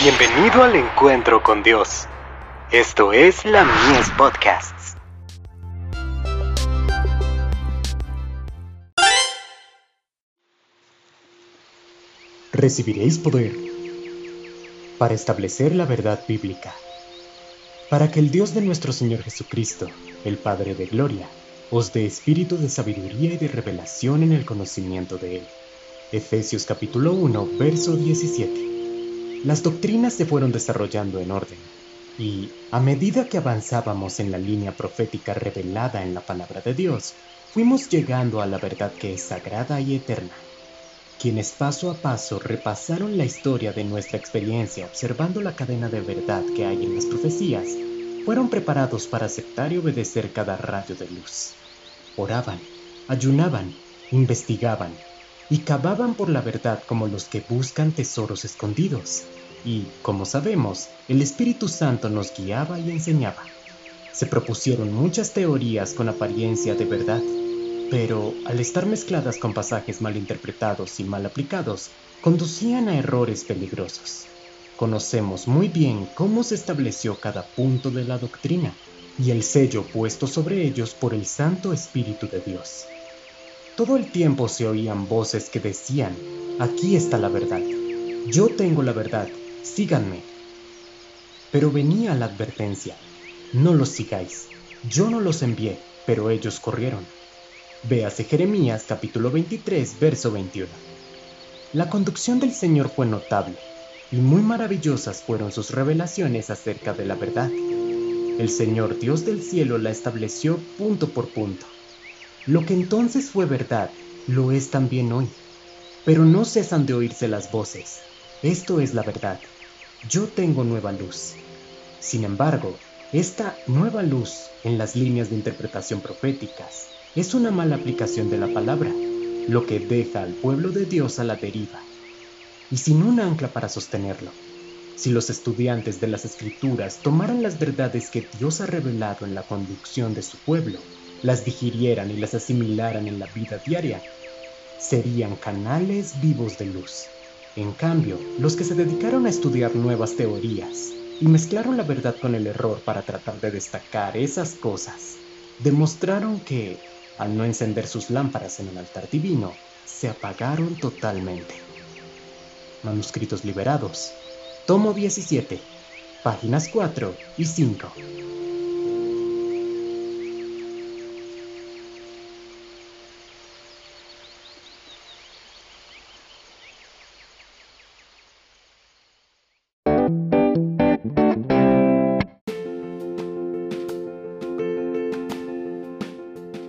Bienvenido al encuentro con Dios. Esto es la Mies Podcasts. Recibiréis poder para establecer la verdad bíblica, para que el Dios de nuestro Señor Jesucristo, el Padre de Gloria, os dé espíritu de sabiduría y de revelación en el conocimiento de Él. Efesios capítulo 1, verso 17. Las doctrinas se fueron desarrollando en orden, y a medida que avanzábamos en la línea profética revelada en la palabra de Dios, fuimos llegando a la verdad que es sagrada y eterna. Quienes paso a paso repasaron la historia de nuestra experiencia observando la cadena de verdad que hay en las profecías, fueron preparados para aceptar y obedecer cada rayo de luz. Oraban, ayunaban, investigaban, y cavaban por la verdad como los que buscan tesoros escondidos. Y, como sabemos, el Espíritu Santo nos guiaba y enseñaba. Se propusieron muchas teorías con apariencia de verdad, pero al estar mezcladas con pasajes mal interpretados y mal aplicados, conducían a errores peligrosos. Conocemos muy bien cómo se estableció cada punto de la doctrina y el sello puesto sobre ellos por el Santo Espíritu de Dios. Todo el tiempo se oían voces que decían, aquí está la verdad, yo tengo la verdad, síganme. Pero venía la advertencia, no los sigáis, yo no los envié, pero ellos corrieron. Véase Jeremías capítulo 23, verso 21. La conducción del Señor fue notable, y muy maravillosas fueron sus revelaciones acerca de la verdad. El Señor Dios del cielo la estableció punto por punto lo que entonces fue verdad, lo es también hoy. Pero no cesan de oírse las voces. Esto es la verdad. Yo tengo nueva luz. Sin embargo, esta nueva luz en las líneas de interpretación proféticas es una mala aplicación de la palabra, lo que deja al pueblo de Dios a la deriva y sin un ancla para sostenerlo. Si los estudiantes de las escrituras tomaran las verdades que Dios ha revelado en la conducción de su pueblo, las digirieran y las asimilaran en la vida diaria, serían canales vivos de luz. En cambio, los que se dedicaron a estudiar nuevas teorías y mezclaron la verdad con el error para tratar de destacar esas cosas, demostraron que, al no encender sus lámparas en el altar divino, se apagaron totalmente. Manuscritos liberados. Tomo 17. Páginas 4 y 5.